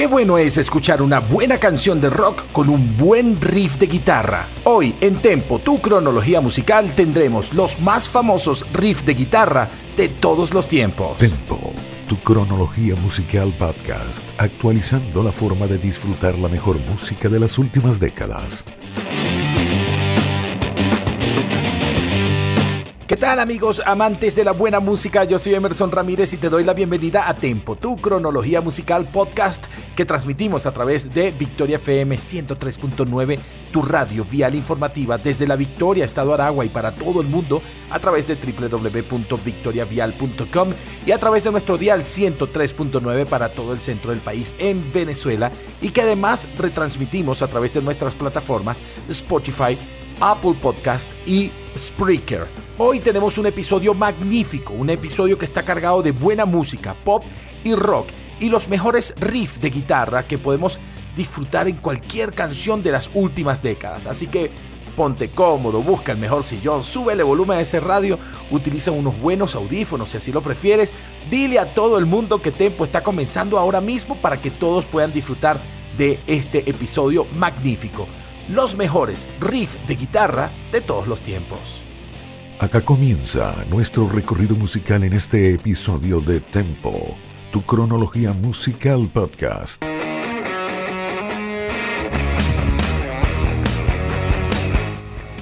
Qué bueno es escuchar una buena canción de rock con un buen riff de guitarra. Hoy en Tempo, tu cronología musical, tendremos los más famosos riffs de guitarra de todos los tiempos. Tempo, tu cronología musical podcast, actualizando la forma de disfrutar la mejor música de las últimas décadas. ¿Qué tal amigos amantes de la buena música? Yo soy Emerson Ramírez y te doy la bienvenida a Tempo, tu cronología musical podcast que transmitimos a través de Victoria FM 103.9, tu radio vial informativa desde la Victoria, Estado Aragua y para todo el mundo a través de www.victoriavial.com y a través de nuestro dial 103.9 para todo el centro del país en Venezuela y que además retransmitimos a través de nuestras plataformas Spotify, Apple Podcast y Spreaker. Hoy tenemos un episodio magnífico, un episodio que está cargado de buena música, pop y rock y los mejores riffs de guitarra que podemos disfrutar en cualquier canción de las últimas décadas. Así que ponte cómodo, busca el mejor sillón, súbele volumen a ese radio, utiliza unos buenos audífonos si así lo prefieres. Dile a todo el mundo que Tempo está comenzando ahora mismo para que todos puedan disfrutar de este episodio magnífico los mejores riffs de guitarra de todos los tiempos. Acá comienza nuestro recorrido musical en este episodio de Tempo, tu cronología musical podcast.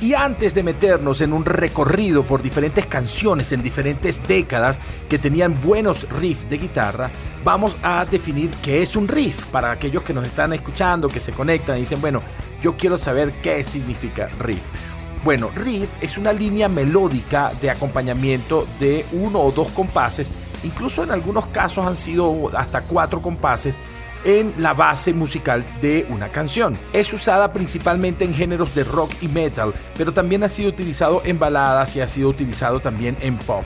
Y antes de meternos en un recorrido por diferentes canciones en diferentes décadas que tenían buenos riffs de guitarra, vamos a definir qué es un riff para aquellos que nos están escuchando, que se conectan y dicen, bueno, yo quiero saber qué significa riff. Bueno, riff es una línea melódica de acompañamiento de uno o dos compases, incluso en algunos casos han sido hasta cuatro compases en la base musical de una canción. Es usada principalmente en géneros de rock y metal, pero también ha sido utilizado en baladas y ha sido utilizado también en pop.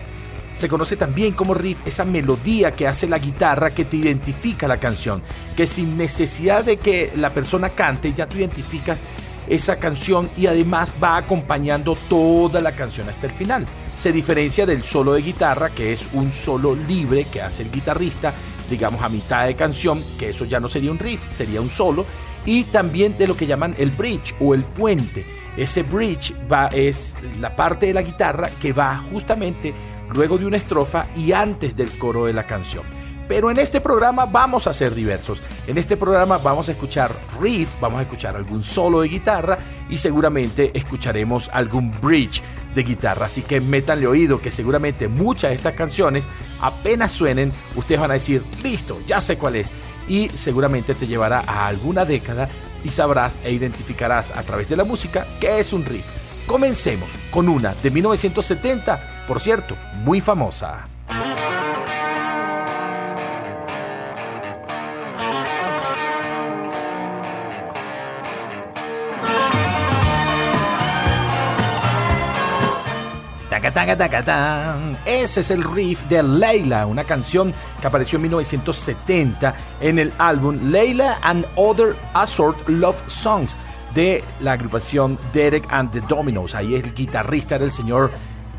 Se conoce también como riff esa melodía que hace la guitarra que te identifica la canción, que sin necesidad de que la persona cante ya tú identificas esa canción y además va acompañando toda la canción hasta el final. Se diferencia del solo de guitarra, que es un solo libre que hace el guitarrista digamos a mitad de canción, que eso ya no sería un riff, sería un solo, y también de lo que llaman el bridge o el puente. Ese bridge va, es la parte de la guitarra que va justamente luego de una estrofa y antes del coro de la canción. Pero en este programa vamos a ser diversos. En este programa vamos a escuchar riff, vamos a escuchar algún solo de guitarra y seguramente escucharemos algún bridge de guitarra. Así que métanle oído que seguramente muchas de estas canciones apenas suenen, ustedes van a decir, listo, ya sé cuál es. Y seguramente te llevará a alguna década y sabrás e identificarás a través de la música qué es un riff. Comencemos con una de 1970, por cierto, muy famosa. Ese es el riff de Leila, una canción que apareció en 1970 en el álbum Leila and Other Assorted Love Songs de la agrupación Derek and the Dominos. Ahí el guitarrista era el señor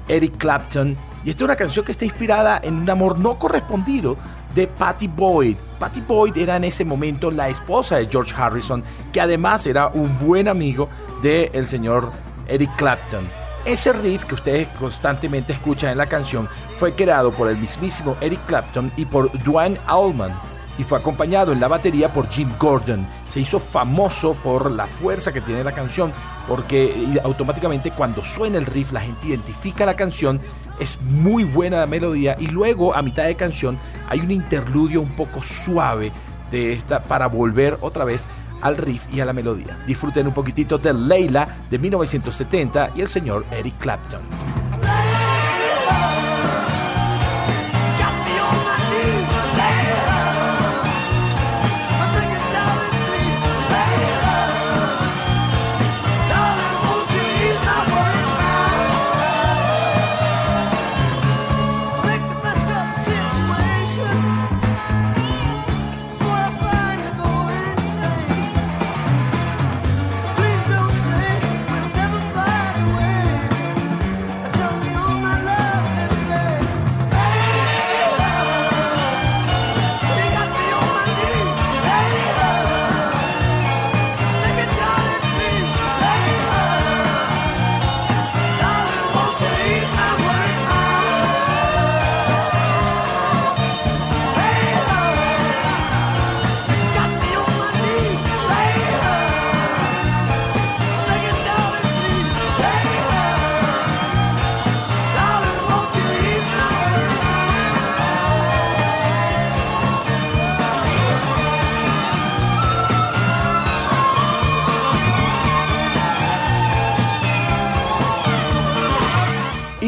Eric Clapton. Y esta es una canción que está inspirada en un amor no correspondido de Patty Boyd. Patty Boyd era en ese momento la esposa de George Harrison, que además era un buen amigo del señor Eric Clapton. Ese riff que ustedes constantemente escuchan en la canción fue creado por el mismísimo Eric Clapton y por Duane Allman y fue acompañado en la batería por Jim Gordon. Se hizo famoso por la fuerza que tiene la canción porque automáticamente cuando suena el riff la gente identifica la canción, es muy buena la melodía y luego a mitad de canción hay un interludio un poco suave de esta para volver otra vez al riff y a la melodía. Disfruten un poquitito de Leila de 1970 y el señor Eric Clapton.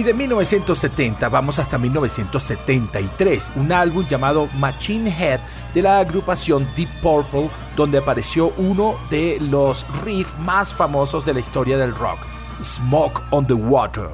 De 1970 vamos hasta 1973, un álbum llamado Machine Head de la agrupación Deep Purple, donde apareció uno de los riffs más famosos de la historia del rock, Smoke on the Water.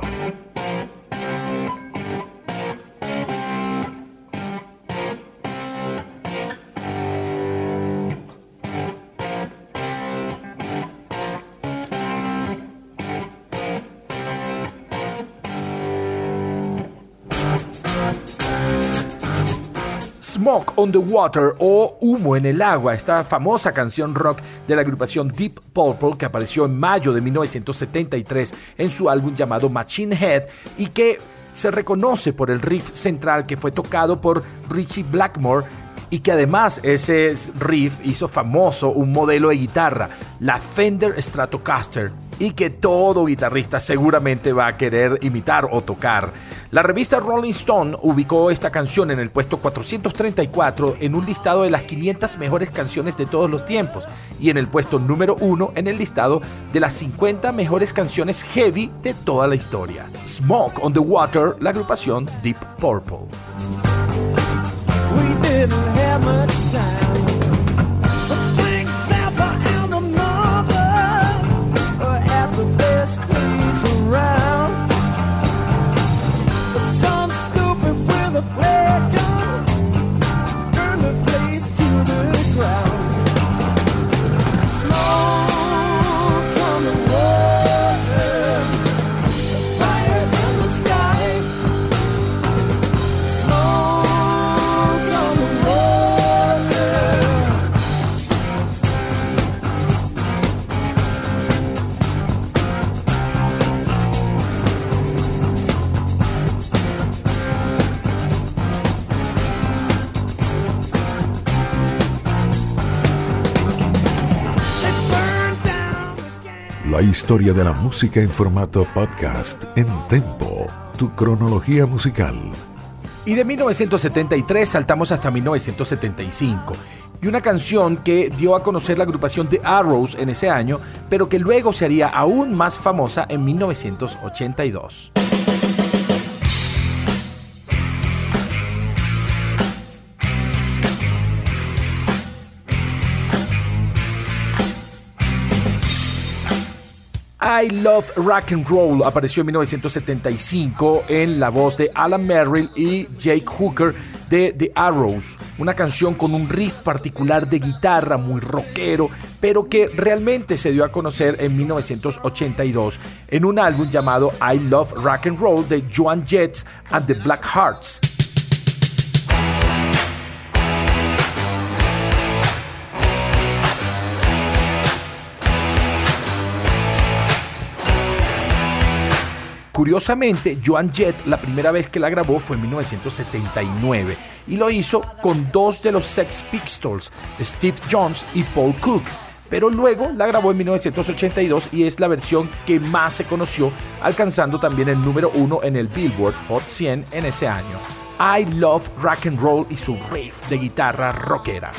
Smoke on the Water o Humo en el Agua, esta famosa canción rock de la agrupación Deep Purple que apareció en mayo de 1973 en su álbum llamado Machine Head y que se reconoce por el riff central que fue tocado por Richie Blackmore y que además ese riff hizo famoso un modelo de guitarra, la Fender Stratocaster y que todo guitarrista seguramente va a querer imitar o tocar. La revista Rolling Stone ubicó esta canción en el puesto 434 en un listado de las 500 mejores canciones de todos los tiempos y en el puesto número 1 en el listado de las 50 mejores canciones heavy de toda la historia. Smoke on the Water, la agrupación Deep Purple. We didn't have much time. Historia de la música en formato podcast en Tempo, tu cronología musical. Y de 1973 saltamos hasta 1975. Y una canción que dio a conocer la agrupación The Arrows en ese año, pero que luego se haría aún más famosa en 1982. I Love Rock and Roll apareció en 1975 en la voz de Alan Merrill y Jake Hooker de The Arrows, una canción con un riff particular de guitarra muy rockero, pero que realmente se dio a conocer en 1982 en un álbum llamado I Love Rock and Roll de Joan Jets and the Black Hearts. Curiosamente, Joan Jett la primera vez que la grabó fue en 1979 y lo hizo con dos de los Sex Pistols, Steve Jones y Paul Cook. Pero luego la grabó en 1982 y es la versión que más se conoció, alcanzando también el número uno en el Billboard Hot 100 en ese año. I Love Rock and Roll y su riff de guitarra rockera.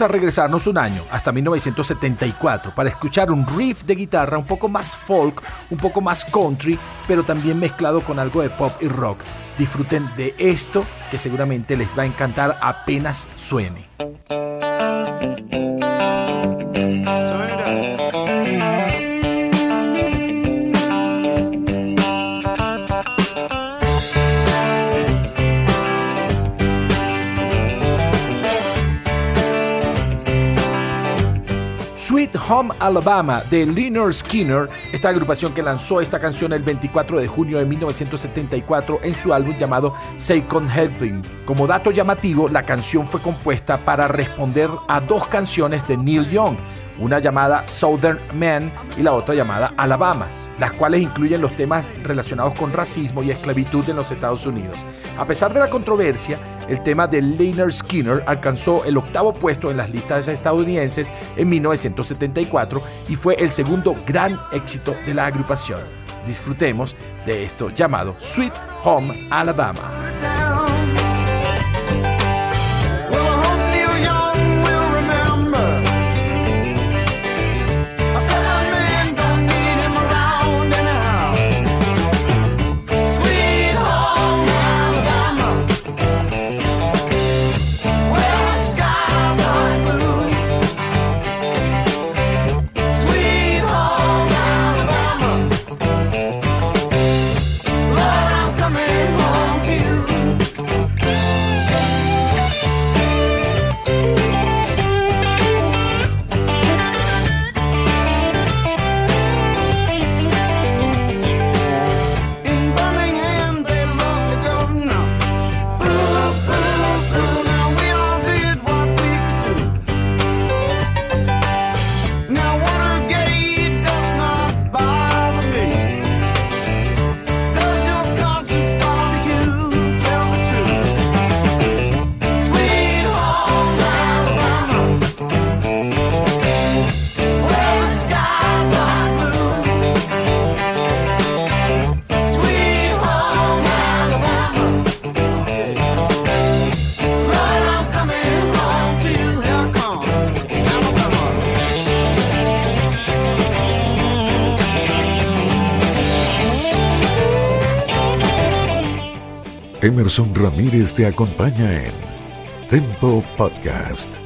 A regresarnos un año, hasta 1974, para escuchar un riff de guitarra un poco más folk, un poco más country, pero también mezclado con algo de pop y rock. Disfruten de esto que seguramente les va a encantar apenas suene. Home Alabama de Leonard Skinner, esta agrupación que lanzó esta canción el 24 de junio de 1974 en su álbum llamado Second Helping. Como dato llamativo, la canción fue compuesta para responder a dos canciones de Neil Young, una llamada Southern Man y la otra llamada Alabama las cuales incluyen los temas relacionados con racismo y esclavitud en los Estados Unidos. A pesar de la controversia, el tema de Leonard Skinner alcanzó el octavo puesto en las listas estadounidenses en 1974 y fue el segundo gran éxito de la agrupación. Disfrutemos de esto llamado Sweet Home Alabama. Emerson Ramírez te acompaña en Tempo Podcast.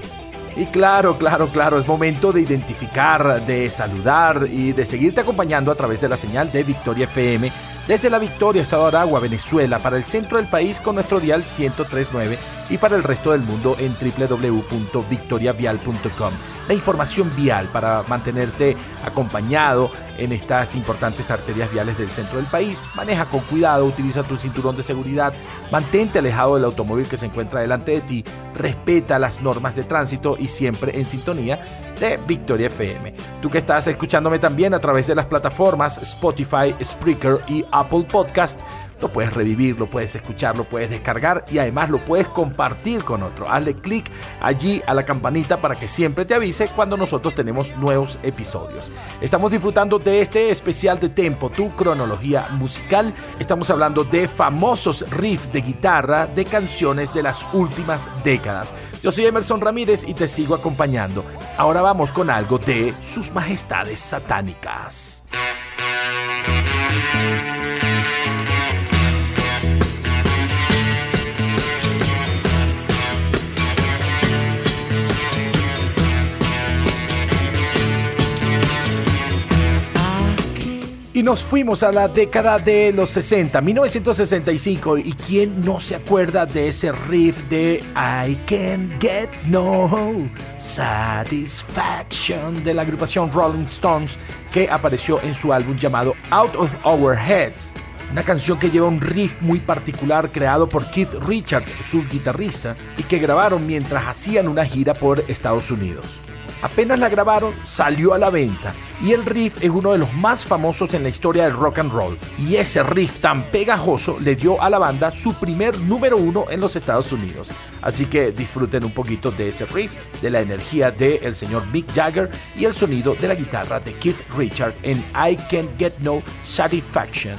Y claro, claro, claro, es momento de identificar, de saludar y de seguirte acompañando a través de la señal de Victoria FM desde la Victoria, Estado de Aragua, Venezuela, para el centro del país con nuestro dial 1039 y para el resto del mundo en www.victoriavial.com. La información vial para mantenerte acompañado en estas importantes arterias viales del centro del país. Maneja con cuidado, utiliza tu cinturón de seguridad, mantente alejado del automóvil que se encuentra delante de ti, respeta las normas de tránsito y siempre en sintonía de Victoria FM. Tú que estás escuchándome también a través de las plataformas Spotify, Spreaker y Apple Podcast, lo puedes revivir, lo puedes escuchar, lo puedes descargar y además lo puedes compartir con otro. Hazle clic allí a la campanita para que siempre te avise cuando nosotros tenemos nuevos episodios. Estamos disfrutando de este especial de Tempo, tu cronología musical. Estamos hablando de famosos riffs de guitarra de canciones de las últimas décadas. Yo soy Emerson Ramírez y te sigo acompañando. Ahora vamos con algo de sus majestades satánicas. Y nos fuimos a la década de los 60, 1965. ¿Y quién no se acuerda de ese riff de I Can Get No Satisfaction de la agrupación Rolling Stones que apareció en su álbum llamado Out of Our Heads? Una canción que lleva un riff muy particular creado por Keith Richards, su guitarrista, y que grabaron mientras hacían una gira por Estados Unidos. Apenas la grabaron, salió a la venta y el riff es uno de los más famosos en la historia del rock and roll. Y ese riff tan pegajoso le dio a la banda su primer número uno en los Estados Unidos. Así que disfruten un poquito de ese riff, de la energía del el señor Mick Jagger y el sonido de la guitarra de Keith Richard en I Can't Get No Satisfaction.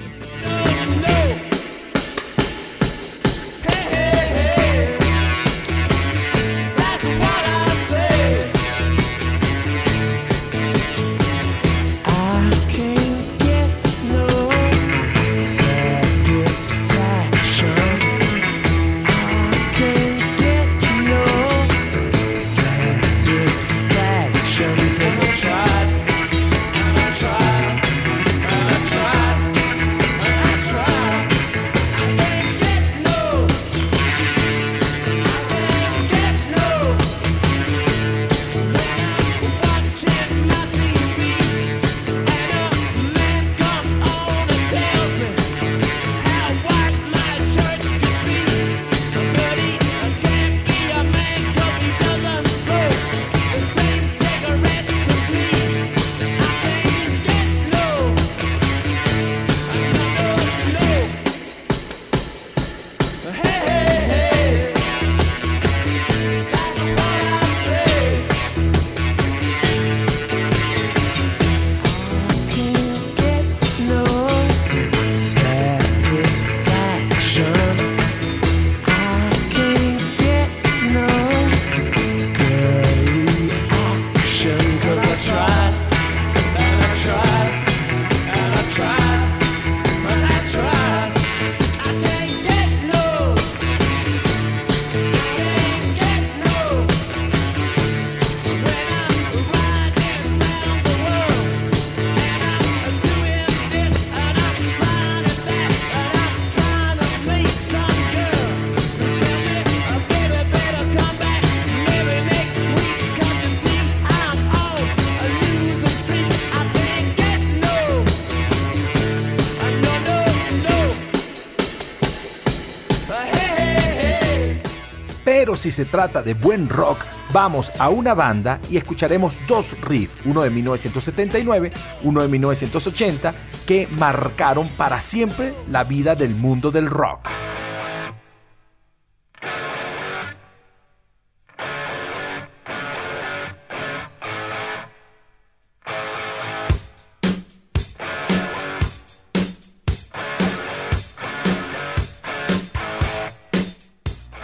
Si se trata de buen rock, vamos a una banda y escucharemos dos riffs, uno de 1979, uno de 1980, que marcaron para siempre la vida del mundo del rock.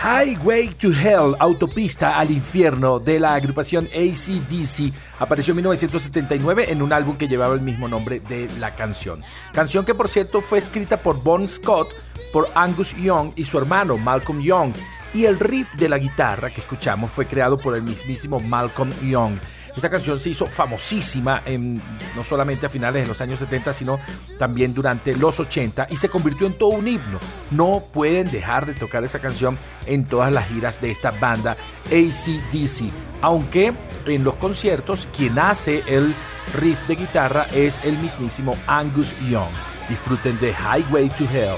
Highway to Hell, Autopista al Infierno, de la agrupación ACDC, apareció en 1979 en un álbum que llevaba el mismo nombre de la canción. Canción que por cierto fue escrita por Bon Scott, por Angus Young y su hermano Malcolm Young, y el riff de la guitarra que escuchamos fue creado por el mismísimo Malcolm Young. Esta canción se hizo famosísima en, no solamente a finales de los años 70, sino también durante los 80 y se convirtió en todo un himno. No pueden dejar de tocar esa canción en todas las giras de esta banda ACDC. Aunque en los conciertos quien hace el riff de guitarra es el mismísimo Angus Young. Disfruten de Highway to Hell.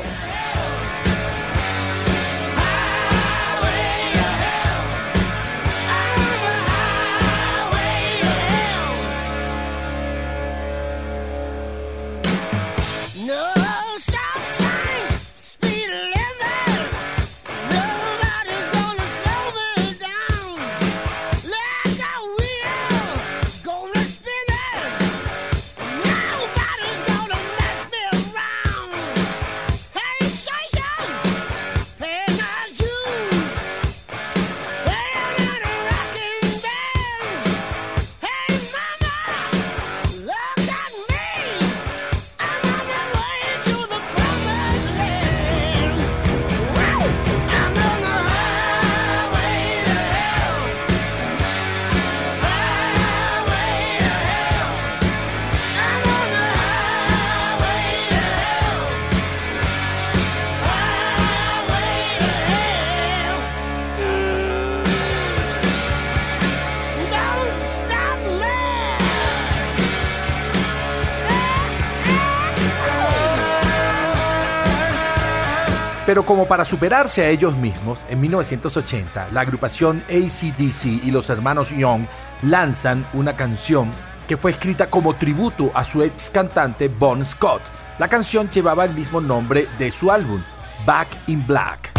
Pero como para superarse a ellos mismos, en 1980 la agrupación ACDC y los hermanos Young lanzan una canción que fue escrita como tributo a su ex cantante Bon Scott. La canción llevaba el mismo nombre de su álbum, Back in Black.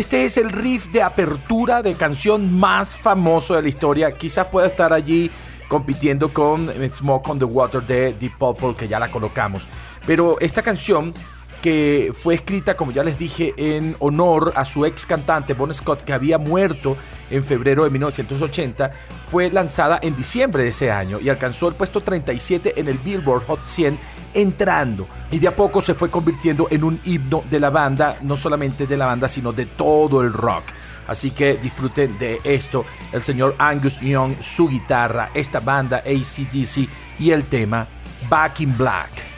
Este es el riff de apertura de canción más famoso de la historia. Quizás pueda estar allí compitiendo con Smoke on the Water de Deep Purple, que ya la colocamos. Pero esta canción que fue escrita, como ya les dije, en honor a su ex cantante Bon Scott, que había muerto en febrero de 1980, fue lanzada en diciembre de ese año y alcanzó el puesto 37 en el Billboard Hot 100 entrando y de a poco se fue convirtiendo en un himno de la banda, no solamente de la banda, sino de todo el rock. Así que disfruten de esto, el señor Angus Young, su guitarra, esta banda ACDC y el tema Back in Black.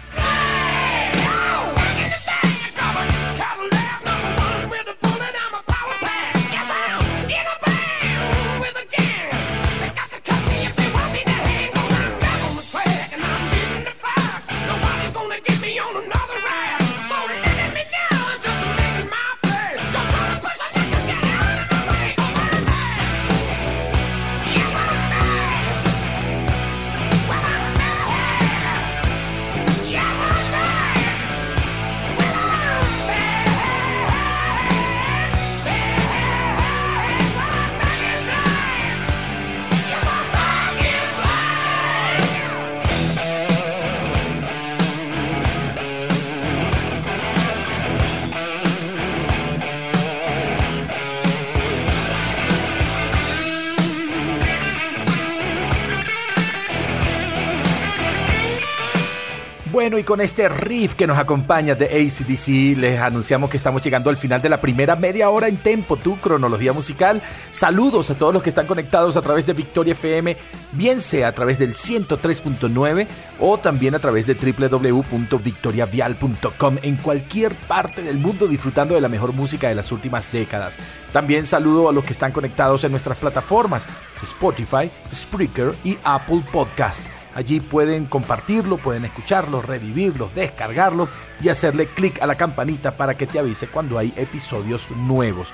Y con este riff que nos acompaña de ACDC, les anunciamos que estamos llegando al final de la primera media hora en Tempo, tu cronología musical. Saludos a todos los que están conectados a través de Victoria FM, bien sea a través del 103.9 o también a través de www.victoriavial.com en cualquier parte del mundo disfrutando de la mejor música de las últimas décadas. También saludo a los que están conectados en nuestras plataformas Spotify, Spreaker y Apple Podcast. Allí pueden compartirlo, pueden escucharlo, revivirlos, descargarlos y hacerle clic a la campanita para que te avise cuando hay episodios nuevos.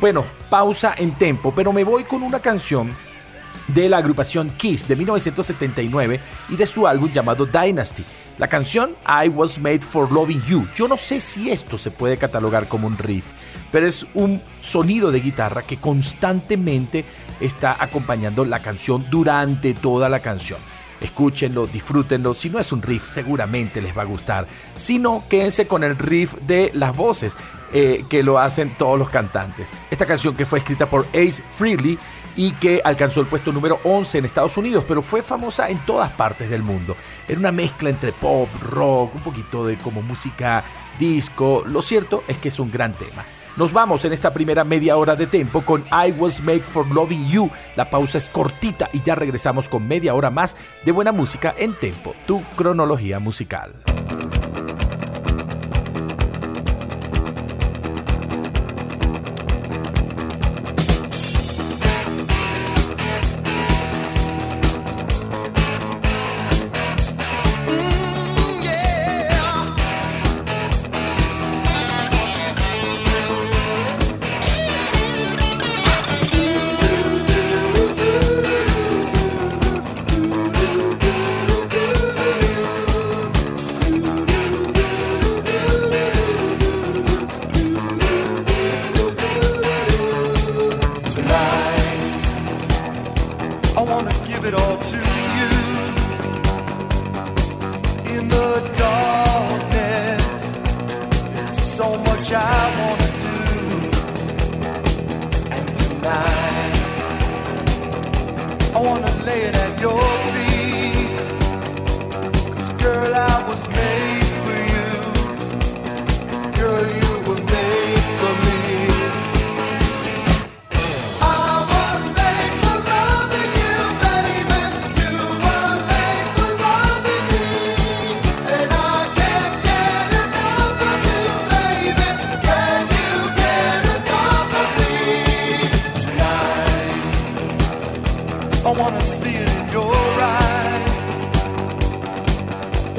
Bueno, pausa en tempo, pero me voy con una canción de la agrupación Kiss de 1979 y de su álbum llamado Dynasty. La canción I Was Made for Loving You. Yo no sé si esto se puede catalogar como un riff, pero es un sonido de guitarra que constantemente está acompañando la canción durante toda la canción. Escúchenlo, disfrútenlo. Si no es un riff, seguramente les va a gustar. Si no, quédense con el riff de las voces eh, que lo hacen todos los cantantes. Esta canción que fue escrita por Ace Frehley y que alcanzó el puesto número 11 en Estados Unidos, pero fue famosa en todas partes del mundo. Era una mezcla entre pop, rock, un poquito de como música disco. Lo cierto es que es un gran tema. Nos vamos en esta primera media hora de tiempo con I Was Made for Loving You. La pausa es cortita y ya regresamos con media hora más de buena música en tempo, tu cronología musical.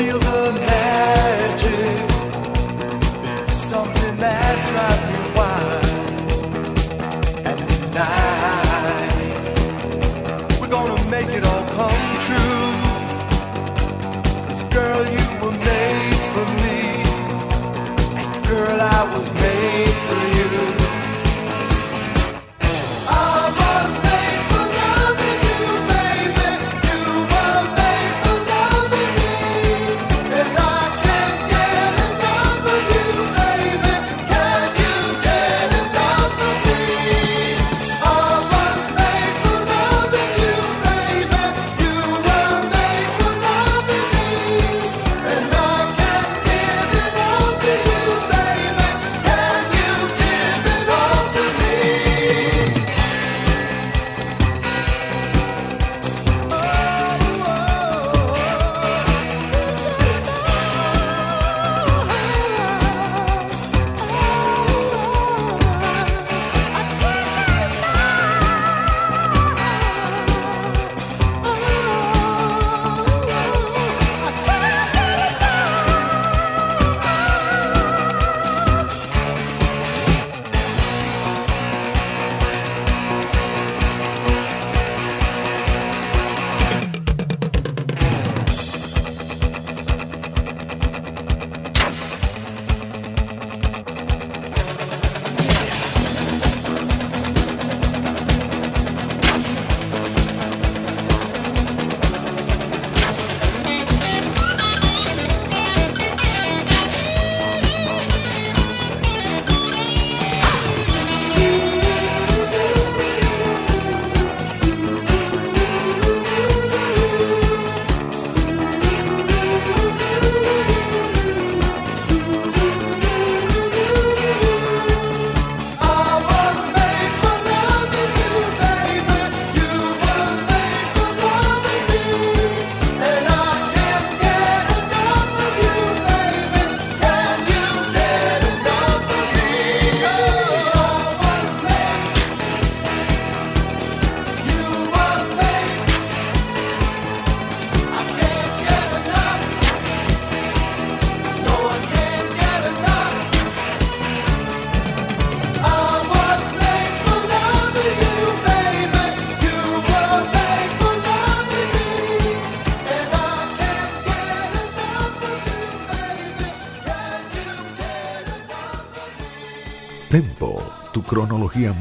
feel the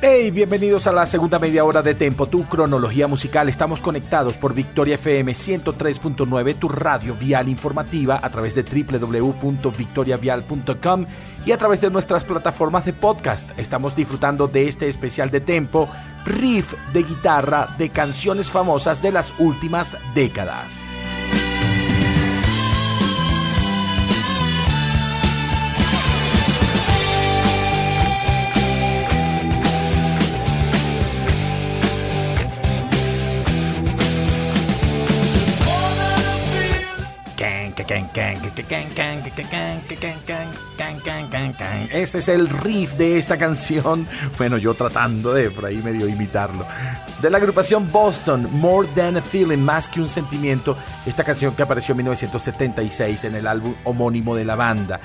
Hey, bienvenidos a la segunda media hora de Tempo, tu cronología musical. Estamos conectados por Victoria FM 103.9, tu radio vial informativa a través de www.victoriavial.com y a través de nuestras plataformas de podcast. Estamos disfrutando de este especial de Tempo, riff de guitarra de canciones famosas de las últimas décadas. Ese es el riff de esta canción. Bueno, yo tratando de por ahí medio imitarlo. De la agrupación Boston, More Than a Feeling, más que un sentimiento. Esta canción que apareció en 1976 en el álbum homónimo de la banda.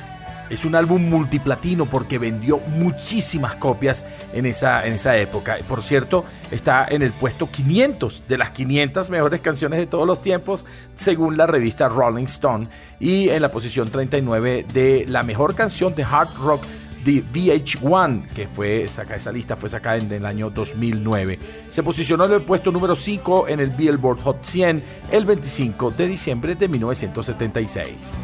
Es un álbum multiplatino porque vendió muchísimas copias en esa, en esa época. Por cierto, está en el puesto 500 de las 500 mejores canciones de todos los tiempos, según la revista Rolling Stone, y en la posición 39 de la mejor canción de hard rock de VH1, que fue saca, esa lista fue sacada en el año 2009. Se posicionó en el puesto número 5 en el Billboard Hot 100 el 25 de diciembre de 1976.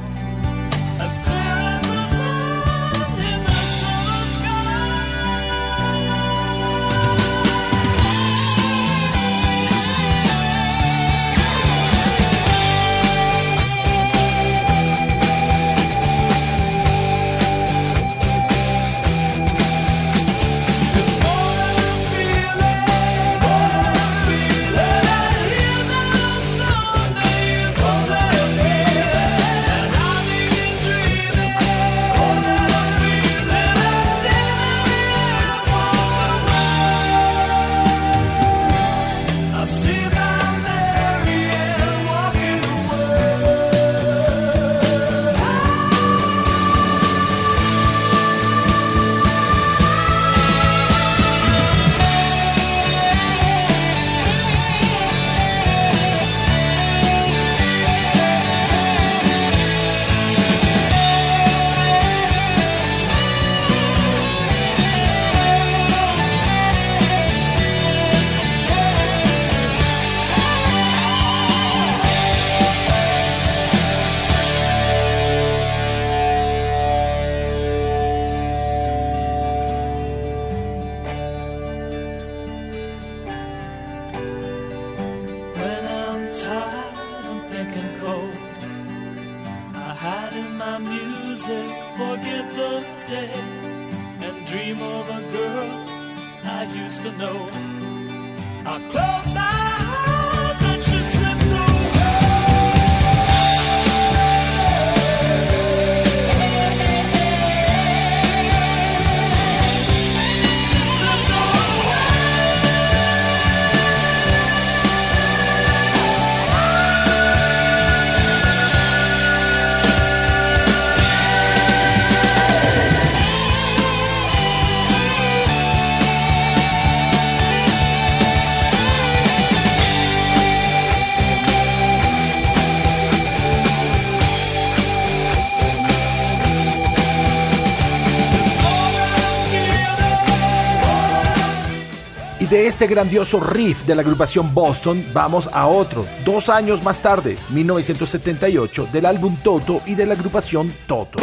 Este grandioso riff de la agrupación Boston, vamos a otro, dos años más tarde, 1978, del álbum Toto y de la agrupación Toto.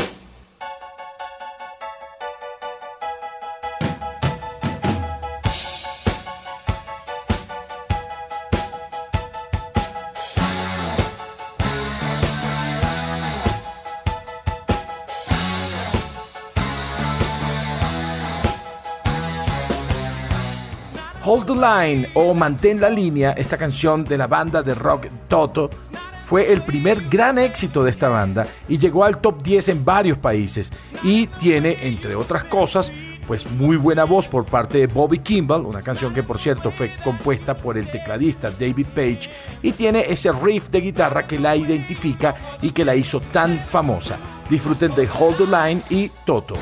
Hold the Line o Mantén la línea, esta canción de la banda de rock Toto, fue el primer gran éxito de esta banda y llegó al top 10 en varios países y tiene, entre otras cosas, pues muy buena voz por parte de Bobby Kimball, una canción que por cierto fue compuesta por el tecladista David Page y tiene ese riff de guitarra que la identifica y que la hizo tan famosa. Disfruten de Hold the Line y Toto.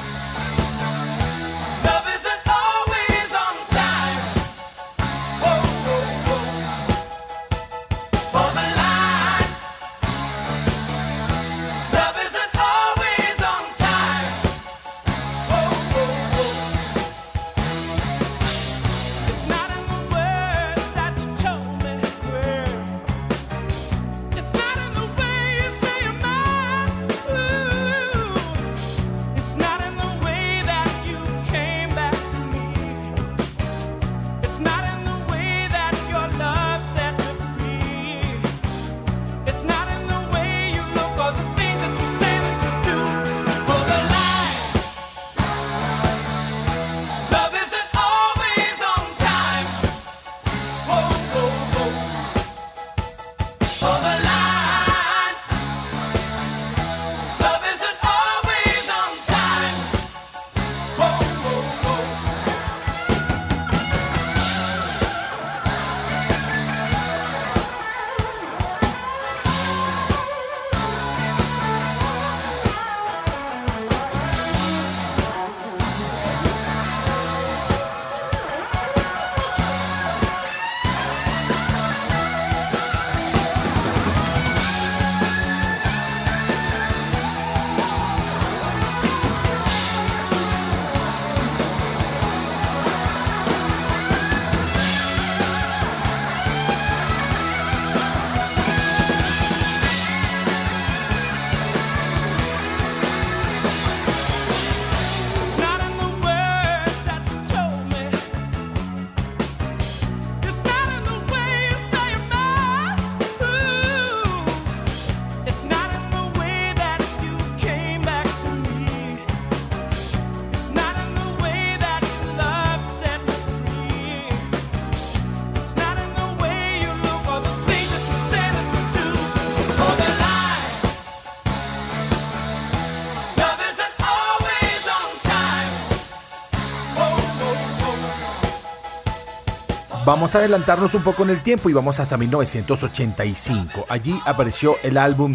Vamos a adelantarnos un poco en el tiempo y vamos hasta 1985. Allí apareció el álbum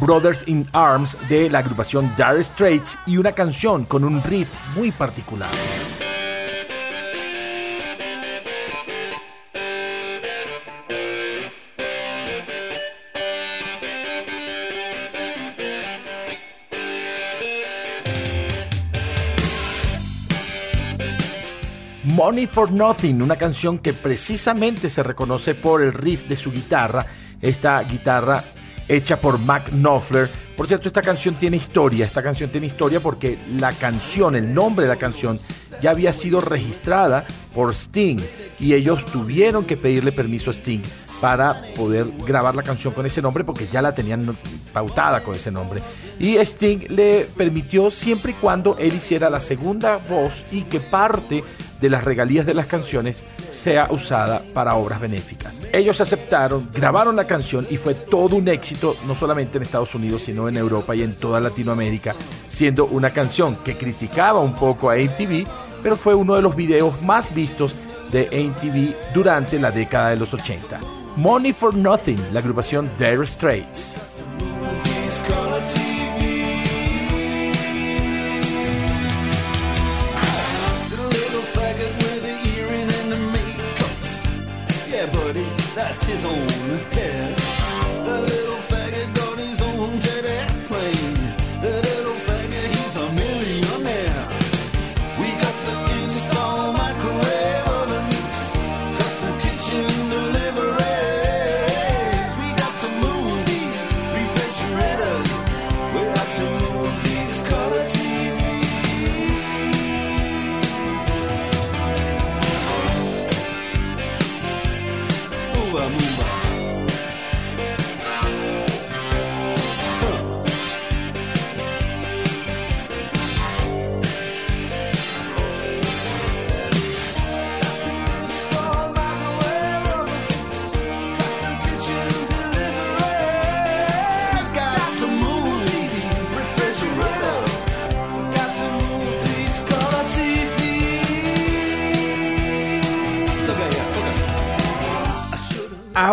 Brothers in Arms de la agrupación Dire Straits y una canción con un riff muy particular. Money for Nothing, una canción que precisamente se reconoce por el riff de su guitarra, esta guitarra hecha por Mac Knopfler. Por cierto, esta canción tiene historia, esta canción tiene historia porque la canción, el nombre de la canción, ya había sido registrada por Sting y ellos tuvieron que pedirle permiso a Sting para poder grabar la canción con ese nombre porque ya la tenían pautada con ese nombre. Y Sting le permitió siempre y cuando él hiciera la segunda voz y que parte de las regalías de las canciones sea usada para obras benéficas. Ellos aceptaron, grabaron la canción y fue todo un éxito, no solamente en Estados Unidos, sino en Europa y en toda Latinoamérica, siendo una canción que criticaba un poco a MTV, pero fue uno de los videos más vistos de MTV durante la década de los 80. Money for Nothing, la agrupación Dire Straits. His own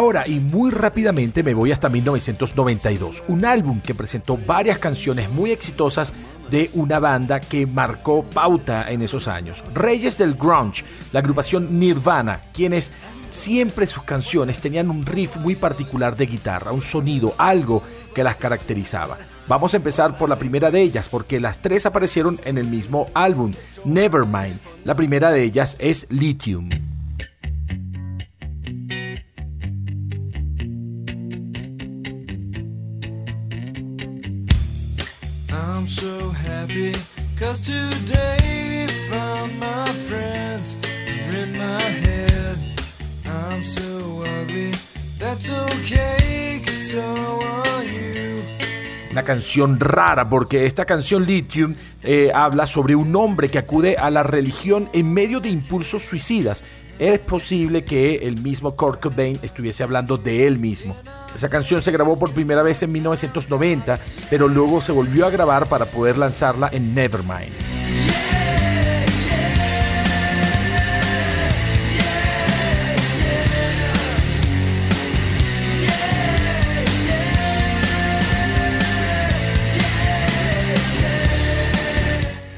Ahora y muy rápidamente me voy hasta 1992, un álbum que presentó varias canciones muy exitosas de una banda que marcó pauta en esos años. Reyes del Grunge, la agrupación Nirvana, quienes siempre sus canciones tenían un riff muy particular de guitarra, un sonido, algo que las caracterizaba. Vamos a empezar por la primera de ellas, porque las tres aparecieron en el mismo álbum, Nevermind. La primera de ellas es Lithium. So happy today found my friends in my head. I'm so that's okay so. Una canción rara porque esta canción Lithium eh, habla sobre un hombre que acude a la religión en medio de impulsos suicidas. Es posible que el mismo Kurt Cobain estuviese hablando de él mismo. Esa canción se grabó por primera vez en 1990, pero luego se volvió a grabar para poder lanzarla en Nevermind.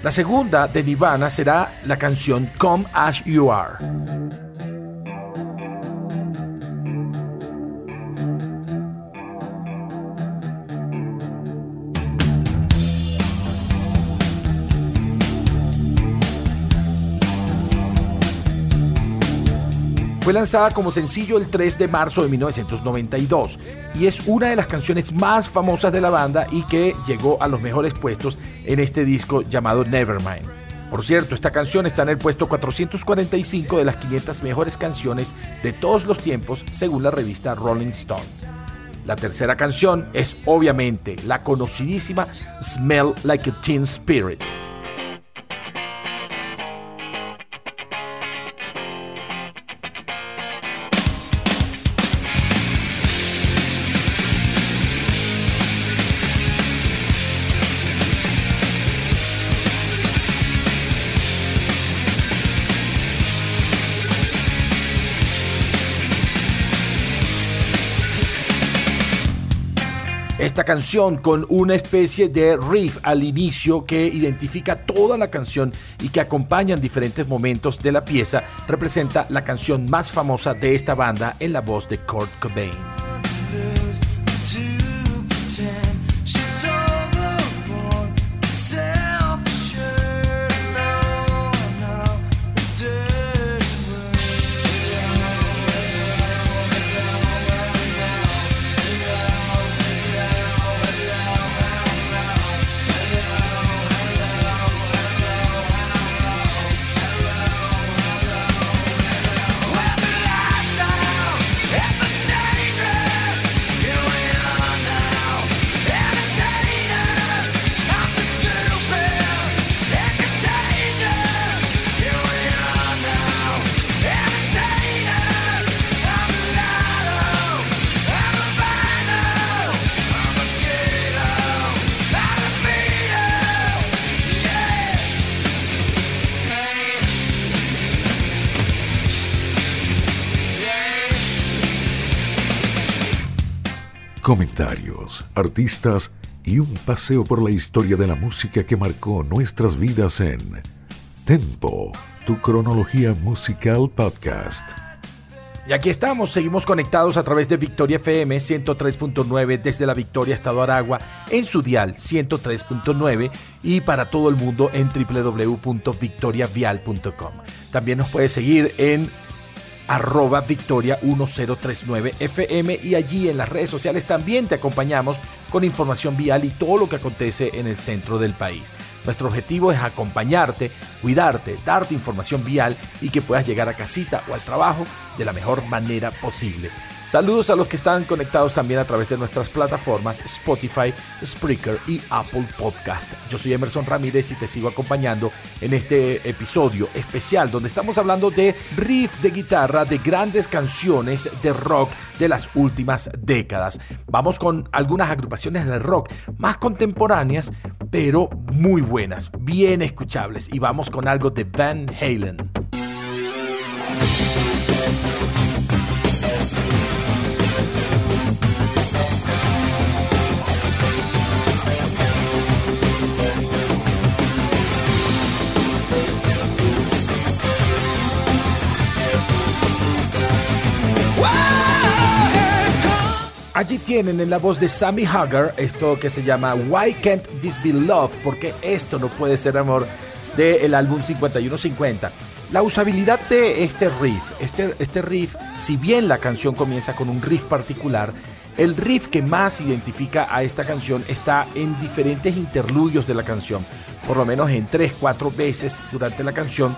La segunda de Nirvana será la canción Come As You Are. Fue lanzada como sencillo el 3 de marzo de 1992 y es una de las canciones más famosas de la banda y que llegó a los mejores puestos en este disco llamado Nevermind. Por cierto, esta canción está en el puesto 445 de las 500 mejores canciones de todos los tiempos según la revista Rolling Stone. La tercera canción es obviamente la conocidísima Smell Like a Teen Spirit. Esta canción con una especie de riff al inicio que identifica toda la canción y que acompaña en diferentes momentos de la pieza representa la canción más famosa de esta banda en la voz de Kurt Cobain. Comentarios, artistas y un paseo por la historia de la música que marcó nuestras vidas en Tempo, tu cronología musical podcast. Y aquí estamos, seguimos conectados a través de Victoria FM 103.9 desde la Victoria, Estado Aragua, en su dial 103.9 y para todo el mundo en www.victoriavial.com. También nos puede seguir en arroba victoria 1039 FM y allí en las redes sociales también te acompañamos con información vial y todo lo que acontece en el centro del país. Nuestro objetivo es acompañarte, cuidarte, darte información vial y que puedas llegar a casita o al trabajo de la mejor manera posible. Saludos a los que están conectados también a través de nuestras plataformas Spotify, Spreaker y Apple Podcast. Yo soy Emerson Ramírez y te sigo acompañando en este episodio especial donde estamos hablando de riff de guitarra de grandes canciones de rock de las últimas décadas. Vamos con algunas agrupaciones de rock más contemporáneas, pero muy buenas, bien escuchables. Y vamos con algo de Van Halen. Allí tienen en la voz de Sammy Hagar esto que se llama Why Can't This Be Love? Porque esto no puede ser amor del álbum 5150. La usabilidad de este riff, este, este riff, si bien la canción comienza con un riff particular, el riff que más identifica a esta canción está en diferentes interludios de la canción, por lo menos en 3, 4 veces durante la canción,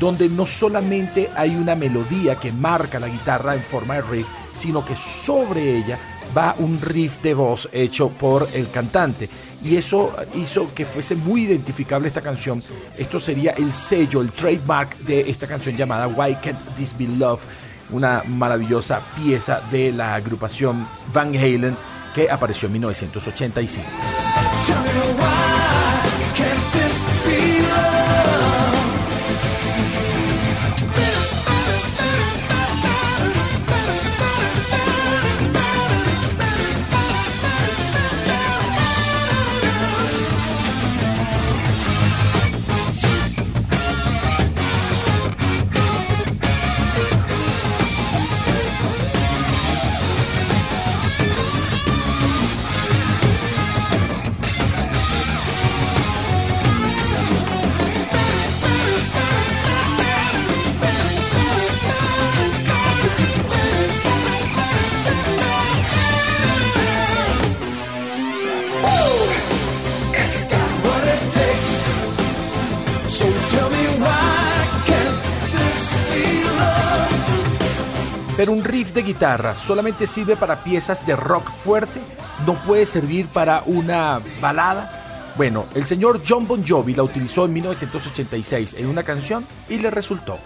donde no solamente hay una melodía que marca la guitarra en forma de riff, sino que sobre ella va un riff de voz hecho por el cantante. Y eso hizo que fuese muy identificable esta canción. Esto sería el sello, el trademark de esta canción llamada Why Can't This Be Love, una maravillosa pieza de la agrupación Van Halen que apareció en 1985. Pero un riff de guitarra solamente sirve para piezas de rock fuerte, no puede servir para una balada. Bueno, el señor John Bon Jovi la utilizó en 1986 en una canción y le resultó.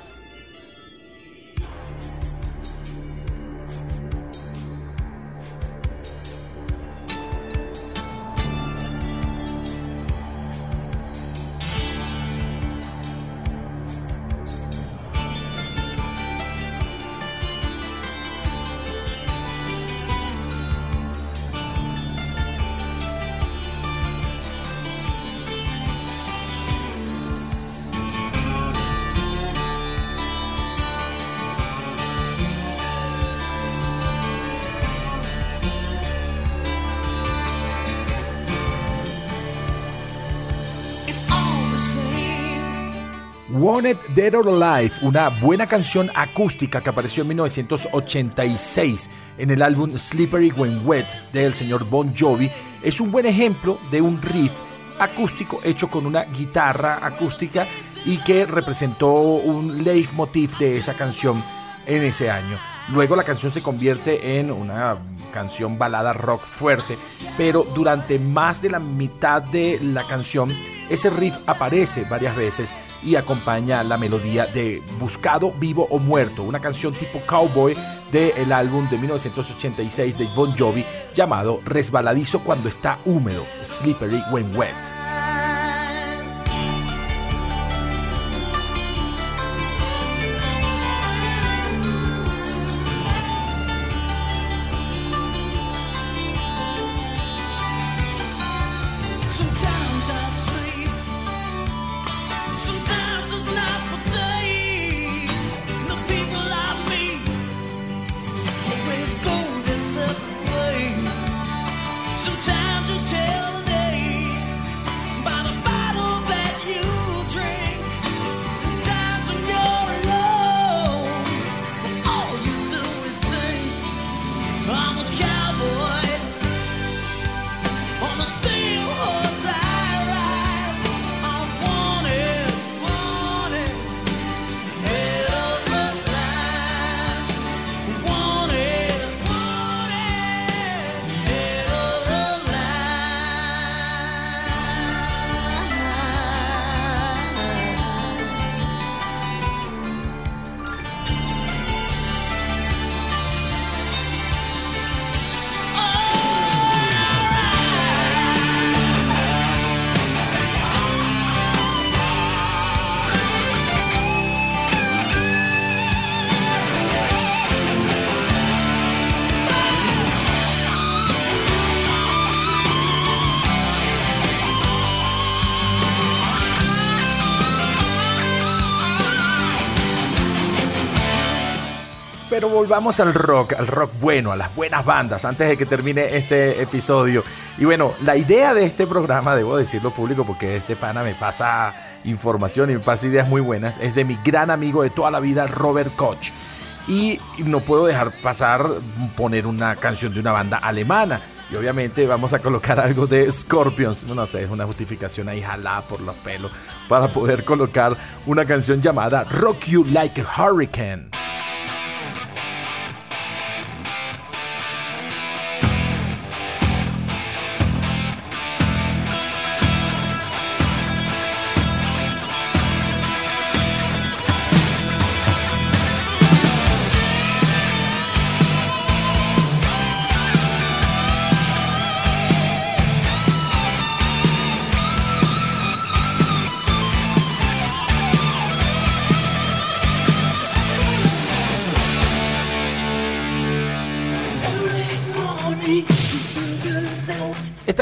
Dead or Alive, una buena canción acústica que apareció en 1986 en el álbum Slippery When Wet del señor Bon Jovi, es un buen ejemplo de un riff acústico hecho con una guitarra acústica y que representó un leitmotiv de esa canción en ese año. Luego la canción se convierte en una canción balada rock fuerte, pero durante más de la mitad de la canción ese riff aparece varias veces y acompaña la melodía de Buscado, Vivo o Muerto, una canción tipo cowboy del álbum de 1986 de Bon Jovi llamado Resbaladizo cuando está húmedo, Slippery When Wet. Pero volvamos al rock, al rock bueno, a las buenas bandas, antes de que termine este episodio. Y bueno, la idea de este programa, debo decirlo público, porque este pana me pasa información y me pasa ideas muy buenas, es de mi gran amigo de toda la vida, Robert Koch. Y no puedo dejar pasar poner una canción de una banda alemana. Y obviamente vamos a colocar algo de Scorpions. No sé, es una justificación ahí jalada por los pelos para poder colocar una canción llamada Rock You Like a Hurricane.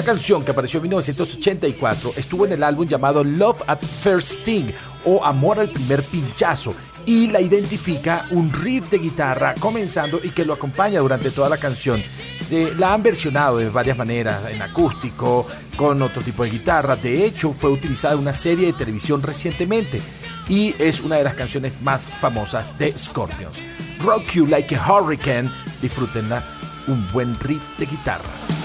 Canción que apareció en 1984 estuvo en el álbum llamado Love at First Sting o Amor al primer pinchazo y la identifica un riff de guitarra comenzando y que lo acompaña durante toda la canción. La han versionado de varias maneras, en acústico, con otro tipo de guitarra. De hecho, fue utilizada en una serie de televisión recientemente y es una de las canciones más famosas de Scorpions. Rock You Like a Hurricane, disfrútenla, un buen riff de guitarra.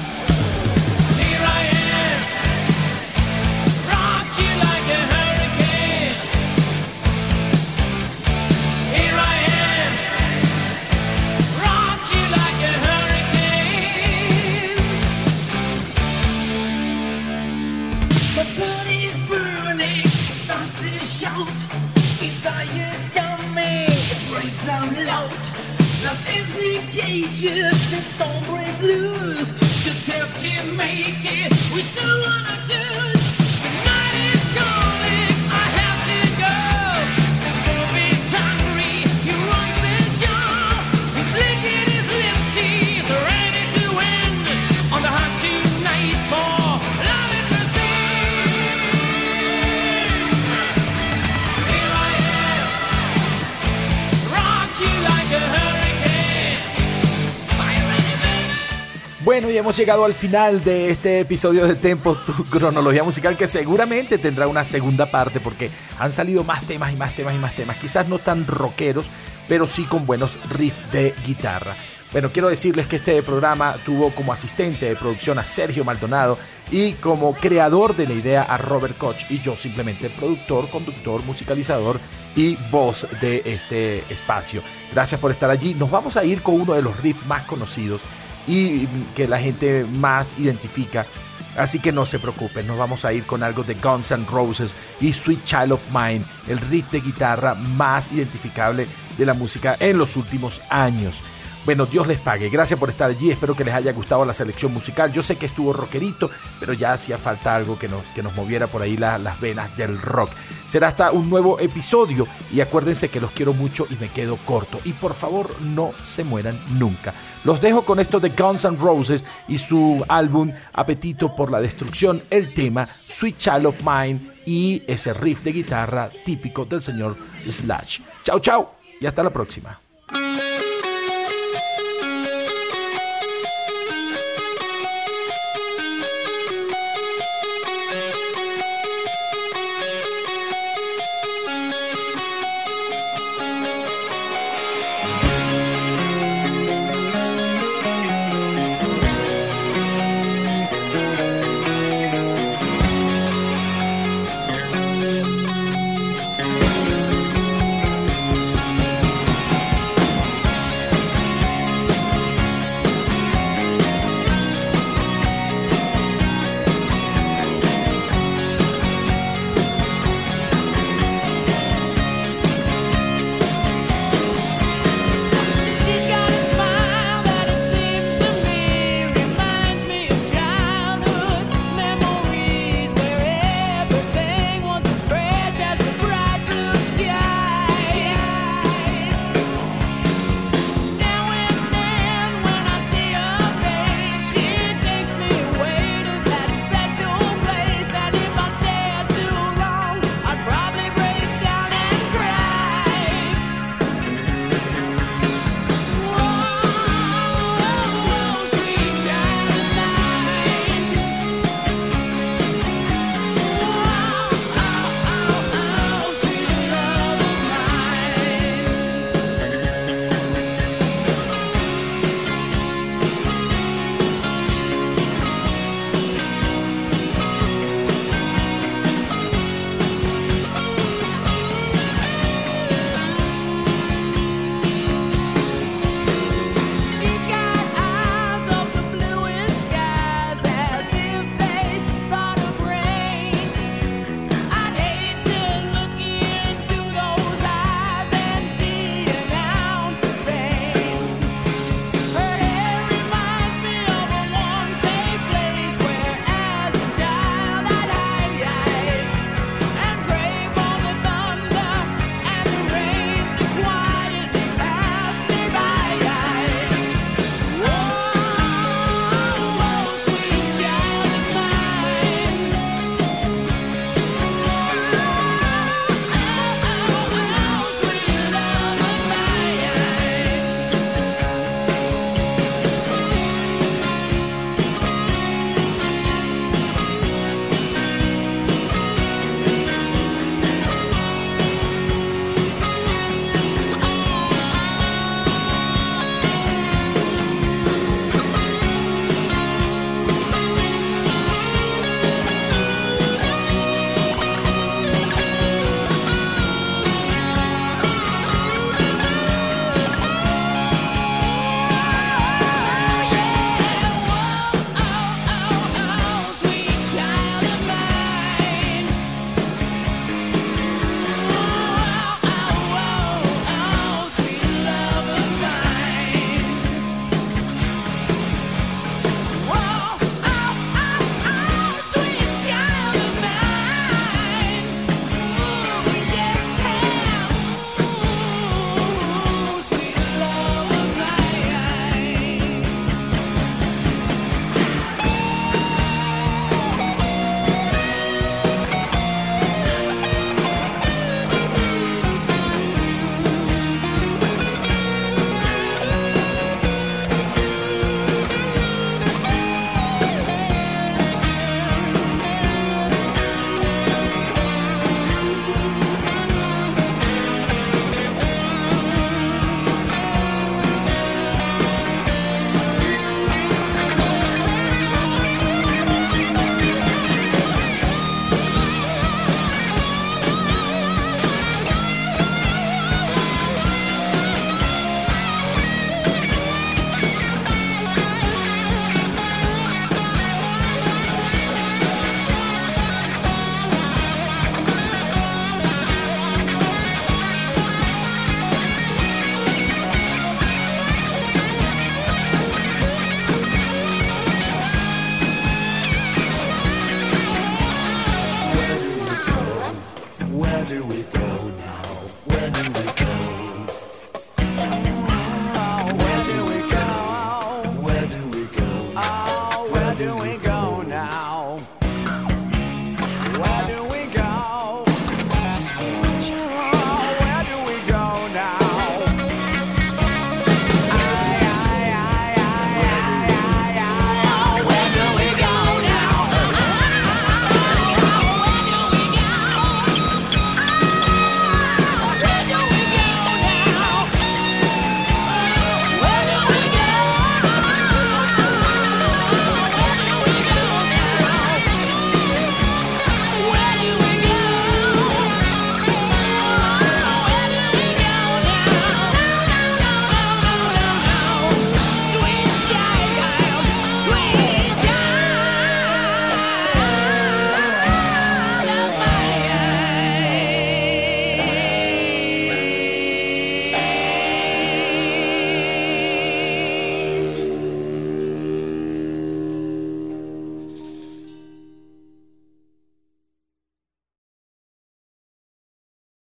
The cages storm breaks loose. Just help to make it. We still wanna choose. Bueno, y hemos llegado al final de este episodio de Tempo, tu cronología musical, que seguramente tendrá una segunda parte porque han salido más temas y más temas y más temas. Quizás no tan rockeros, pero sí con buenos riffs de guitarra. Bueno, quiero decirles que este programa tuvo como asistente de producción a Sergio Maldonado y como creador de la idea a Robert Koch y yo simplemente productor, conductor, musicalizador y voz de este espacio. Gracias por estar allí. Nos vamos a ir con uno de los riffs más conocidos y que la gente más identifica. Así que no se preocupen, nos vamos a ir con algo de Guns N' Roses y Sweet Child of Mine, el riff de guitarra más identificable de la música en los últimos años. Bueno, Dios les pague. Gracias por estar allí. Espero que les haya gustado la selección musical. Yo sé que estuvo rockerito, pero ya hacía falta algo que nos, que nos moviera por ahí la- las venas del rock. Será hasta un nuevo episodio y acuérdense que los quiero mucho y me quedo corto. Y por favor, no se mueran nunca. Los dejo con esto de Guns N' Roses y su álbum Apetito por la Destrucción, el tema Sweet Child of Mine y ese riff de guitarra típico del señor Slash. Chao, chao y hasta la próxima.